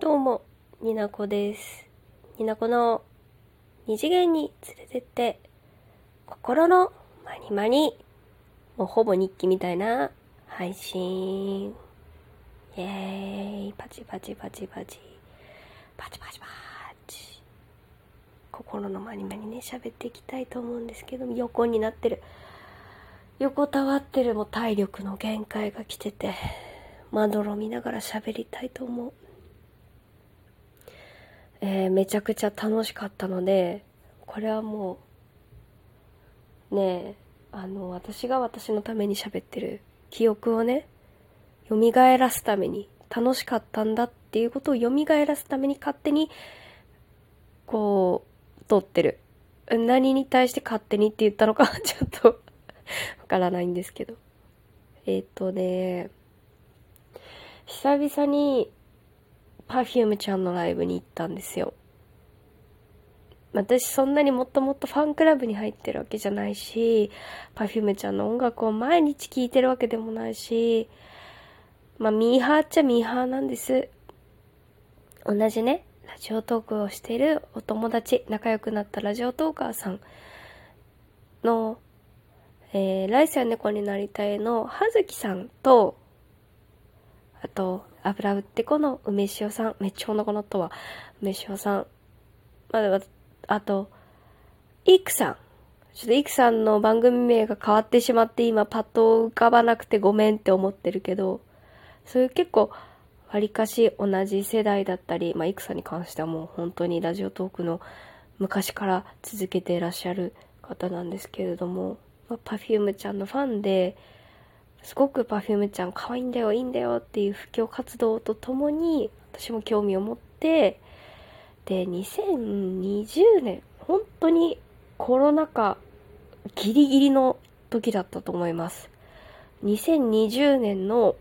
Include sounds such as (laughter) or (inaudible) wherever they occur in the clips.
どうも、になこです。になこの二次元に連れてって、心のまにまに、もうほぼ日記みたいな配信。イェーイ、パチパチパチパチ、パチパチパチ。心のまにまにね、喋っていきたいと思うんですけど、横になってる。横たわってるもう体力の限界が来てて、まどろみながら喋りたいと思う。えーめちゃくちゃ楽しかったので、これはもう、ねえ、あの、私が私のために喋ってる記憶をね、蘇らすために、楽しかったんだっていうことを蘇らすために勝手に、こう、撮ってる。何に対して勝手にって言ったのか (laughs) ちょっとわからないんですけど。えっ、とね、久々に Perfume ちゃんのライブに行ったんですよ。私そんなにもっともっとファンクラブに入ってるわけじゃないし、Perfume ちゃんの音楽を毎日聴いてるわけでもないし、まあミーハーっちゃミーハーなんです。同じね、ラジオトークをしてるお友達、仲良くなったラジオトーカーさんの、えー、来世は猫になりたいの葉月さんと、あと、油売ってこの梅塩さん。めっちゃお腹鳴ったわ。梅塩さん。まだ、あと、イクさん。ちょっとイクさんの番組名が変わってしまって今パッと浮かばなくてごめんって思ってるけど、そういう結構、わりかし同じ世代だったり、まあ、イクさんに関してはもう本当にラジオトークの昔から続けていらっしゃる方なんですけれども、まあ、Perfume ちゃんのファンで、すごく Perfume ちゃん可愛いんだよ、いいんだよっていう布教活動とともに、私も興味を持って、で、2020年、本当にコロナ禍ギリギリの時だったと思います。2020年の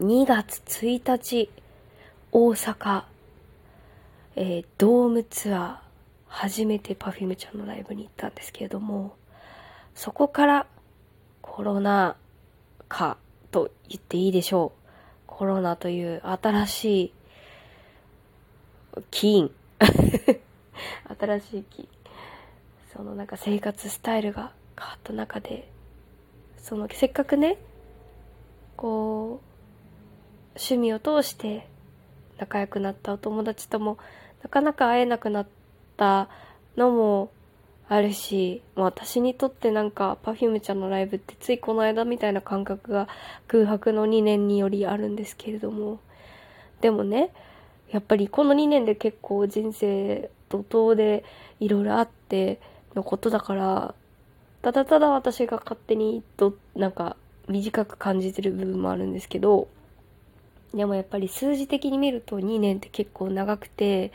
2月1日、大阪、えードームツアー、初めて Perfume ちゃんのライブに行ったんですけれども、そこからコロナ禍と言っていいでしょう。コロナという新しい菌。(laughs) 新しい菌。そのなんか生活スタイルが変わった中で、そのせっかくね、こう、趣味を通して仲良くなったお友達ともなかなか会えなくなったのもあるし、私にとってなんか Perfume ちゃんのライブってついこの間みたいな感覚が空白の2年によりあるんですけれども、でもね、やっぱりこの2年で結構人生怒涛でいろいろあってのことだから、ただただ私が勝手にと、なんか短く感じてる部分もあるんですけど、でもやっぱり数字的に見ると2年って結構長くて、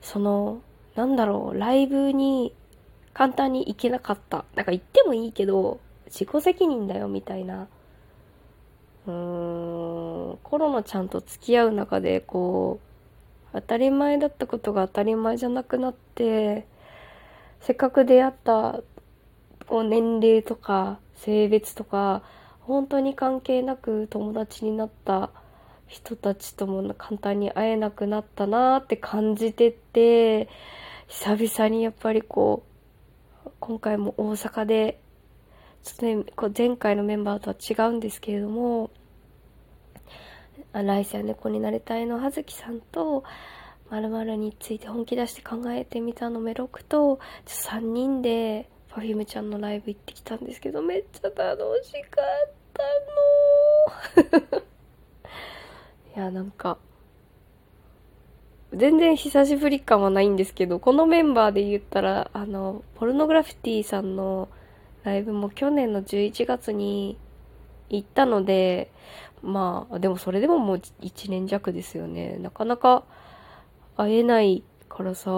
その、なんだろう、ライブに簡単に行けなかった。なんか行ってもいいけど、自己責任だよみたいな。うーん、コロナちゃんと付き合う中で、こう、当たり前だったことが当たり前じゃなくなって、せっかく出会った、こう、年齢とか、性別とか、本当に関係なく友達になった人たちとも簡単に会えなくなったなーって感じてて、久々にやっぱりこう、今回も大阪で、ちょっとね、前回のメンバーとは違うんですけれども、来世は猫になりたいの葉月さんと、〇〇について本気出して考えてみたのメロクと、3人で Perfume ちゃんのライブ行ってきたんですけど、めっちゃ楽しかったのいや、なんか、全然久しぶり感はないんですけど、このメンバーで言ったら、あの、ポルノグラフィティさんのライブも去年の11月に行ったので、まあ、でもそれでももう1年弱ですよね。なかなか会えないからさ、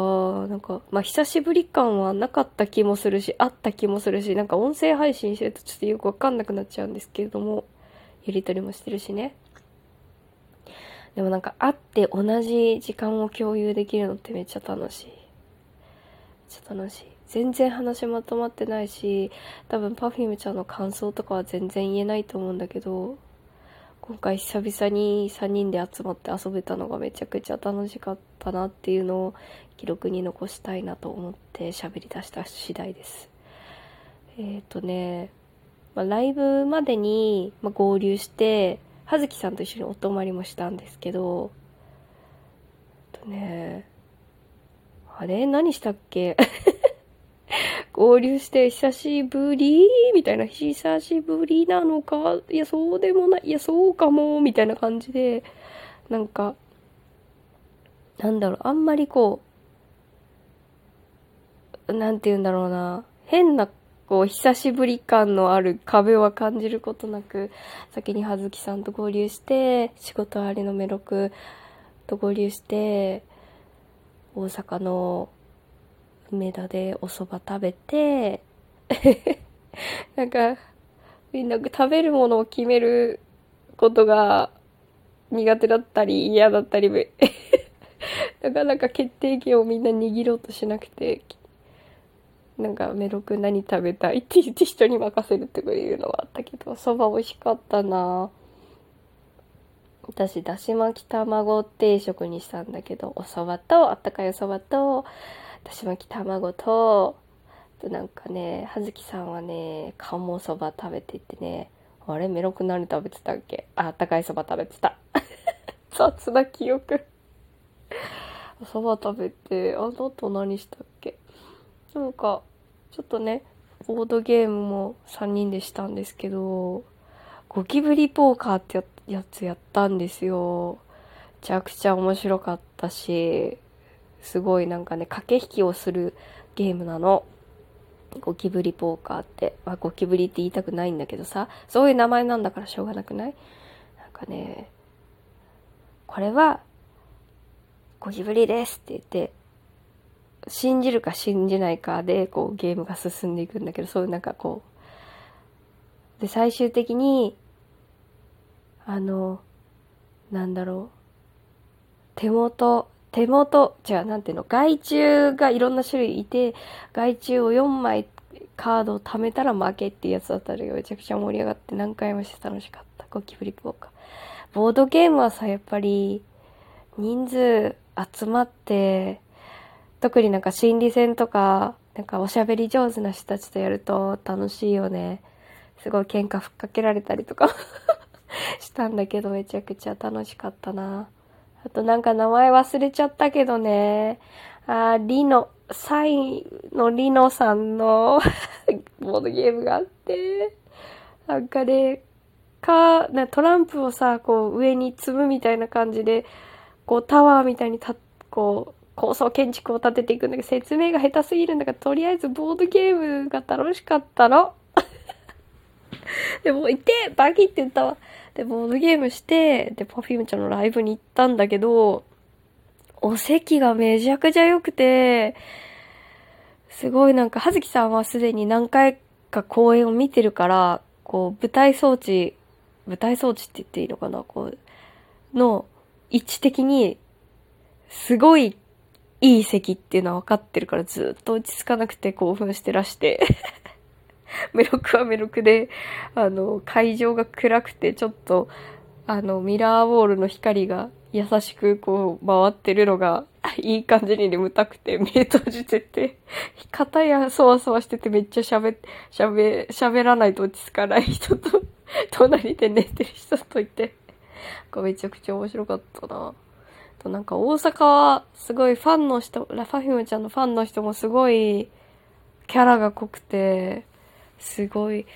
なんか、まあ久しぶり感はなかった気もするし、あった気もするし、なんか音声配信してるとちょっとよくわかんなくなっちゃうんですけれども、やりとりもしてるしね。でもなんか会って同じ時間を共有できるのってめっちゃ楽しい。めっちゃ楽しい。全然話まとまってないし、多分 Perfume ちゃんの感想とかは全然言えないと思うんだけど、今回久々に3人で集まって遊べたのがめちゃくちゃ楽しかったなっていうのを記録に残したいなと思って喋り出した次第です。えっ、ー、とね、まあ、ライブまでに、まあ、合流して、葉月さんと一緒にお泊まりもしたんですけど、とね、あれ？何したっけ？(laughs) 合流して久しぶりみたいな、久しぶりなのか？いや、そうでもない。いや、そうかもみたいな感じで、なんか、なんだろう、あんまりこう、なんて言うんだろうな、変な、こう、久しぶり感のある壁は感じることなく、先に葉月さんと合流して、仕事ありのメロクと合流して、大阪の梅田でお蕎麦食べて (laughs) なんか、みんな食べるものを決めることが苦手だったり嫌だったり (laughs) なかなか決定権をみんな握ろうとしなくて、なんかメロく何食べたいって言って人に任せるっていうのはあったけど、蕎麦美味しかったな。私、だし巻き卵定食にしたんだけど、お蕎麦と、あったかいお蕎麦と、だし巻き卵と、となんかね、葉月さんはね、鴨そば食べててね、あれメロく何食べてたっけ？あ、あったかいそば食べてた。(laughs) 雑な記憶。そば食べて、あの後何したっけ？なんか、ちょっとね、ボードゲームも3人でしたんですけど、ゴキブリポーカーってやつやったんですよ。めちゃくちゃ面白かったし、すごいなんかね、駆け引きをするゲームなの。ゴキブリポーカーって。まあ、ゴキブリって言いたくないんだけどさ、そういう名前なんだからしょうがなくない？なんかね、これは、ゴキブリですって言って、信じるか信じないかで、こう、ゲームが進んでいくんだけど、そういうなんかこう、で、最終的に、あの、なんだろう、手元、手元、じゃあなんていうの、害虫がいろんな種類いて、害虫を4枚カードを貯めたら負けっていうやつだったらめちゃくちゃ盛り上がって何回もして楽しかった。ゴキブリポーカー。ボードゲームはさ、やっぱり人数集まって、特になんか心理戦とか、なんかおしゃべり上手な人たちとやると楽しいよね。すごい喧嘩ふっかけられたりとか (laughs) したんだけどめちゃくちゃ楽しかったな。あとなんか名前忘れちゃったけどね。あ、リノ、サインのリノさんの (laughs) ボードゲームがあって、なんかね、か、なトランプをさ、こう上に積むみたいな感じで、こうタワーみたいにた、こう、高層建築を建てていくんだけど、説明が下手すぎるんだから、とりあえずボードゲームが楽しかったの。(laughs) でも、いてバキって言ったわ。で、ボードゲームして、で、パフュームちゃんのライブに行ったんだけど、お席がめちゃくちゃ良くて、すごいなんか、はずきさんはすでに何回か公演を見てるから、こう、舞台装置、舞台装置って言っていいのかなこう、の位置的に、すごいいい席っていうのは分かってるからずっと落ち着かなくて興奮してらして (laughs) メロクはメロクで、あの、会場が暗くて、ちょっと、あの、ミラーウォールの光が優しくこう回ってるのが、(laughs) いい感じに眠たくて、目閉じてて、(laughs) 肩やそわそわしててめっちゃ喋、喋、喋らないと落ち着かない人と、隣で寝てる人といて、めちゃくちゃ面白かったな。となんか大阪はすごいファンの人、ラファヒムちゃんのファンの人もすごいキャラが濃くて、すごい、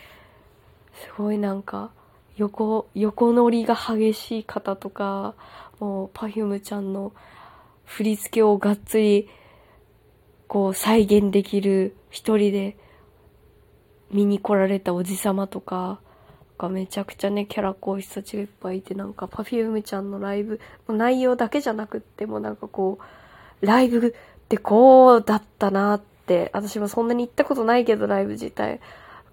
すごいなんか、横、横乗りが激しい方とか、もう、パフュームちゃんの振り付けをがっつり、こう、再現できる一人で見に来られたおじさまとか、がめちゃくちゃね、キャラ濃い人たちがいっぱいいて、なんか、パフュームちゃんのライブ、もう内容だけじゃなくっても、なんかこう、ライブってこうだったなって、私もそんなに行ったことないけど、ライブ自体。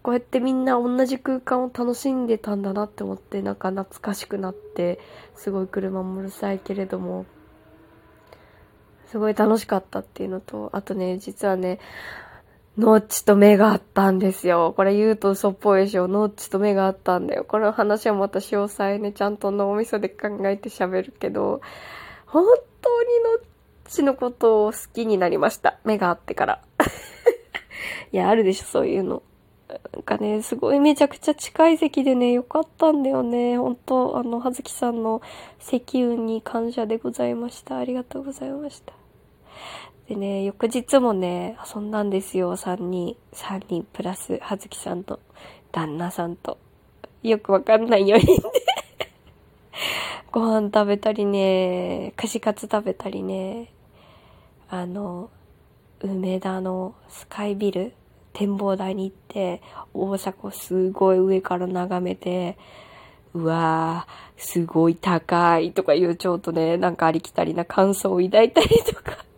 こうやってみんな同じ空間を楽しんでたんだなって思って、なんか懐かしくなって、すごい車もうるさいけれども、すごい楽しかったっていうのと、あとね、実はね、ノッチと目があったんですよ。これ言うと嘘っぽいでしょ。ノッチと目があったんだよ。この話はまた詳細ね、ちゃんと脳みそで考えて喋るけど、本当にノッチのことを好きになりました。目があってから。(laughs) いや、あるでしょ、そういうの。なんかね、すごいめちゃくちゃ近い席でね、よかったんだよね。本当あの、はずきさんの席運に感謝でございました。ありがとうございました。でね、翌日もね、遊んだんですよ、3人。3人プラス、はずきさんと、旦那さんと。よくわかんない4人でご飯食べたりね、串カツ食べたりね、あの、梅田のスカイビル、展望台に行って、大阪をすごい上から眺めて、うわー、すごい高いとかいうちょっとね、なんかありきたりな感想を抱いたりとか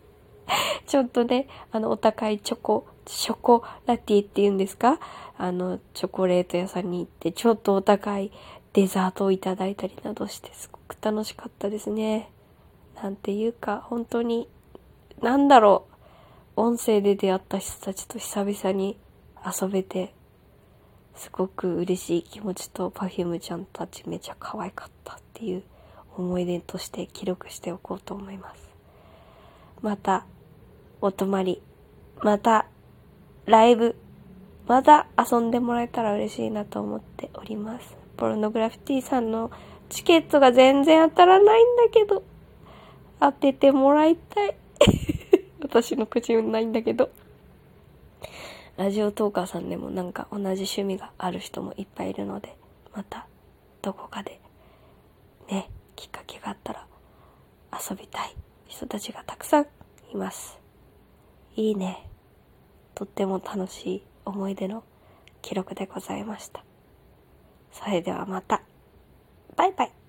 (laughs) ちょっとね、あの、お高いチョコ、ショコラティって言うんですか？あの、チョコレート屋さんに行って、ちょっとお高いデザートをいただいたりなどして、すごく楽しかったですね。なんていうか、本当に、なんだろう。音声で出会った人たちと久々に遊べて、すごく嬉しい気持ちと Perfume ちゃんたちめちゃ可愛かったっていう思い出として記録しておこうと思います。またお泊まり、また、ライブ、また遊んでもらえたら嬉しいなと思っております。ポルノグラフィティさんのチケットが全然当たらないんだけど、当ててもらいたい。(laughs) 私の口運ないんだけど。ラジオトーカーさんでもなんか同じ趣味がある人もいっぱいいるので、またどこかでね、きっかけがあったら遊びたい人たちがたくさんいます。いいね。とっても楽しい思い出の記録でございました。それではまた。バイバイ。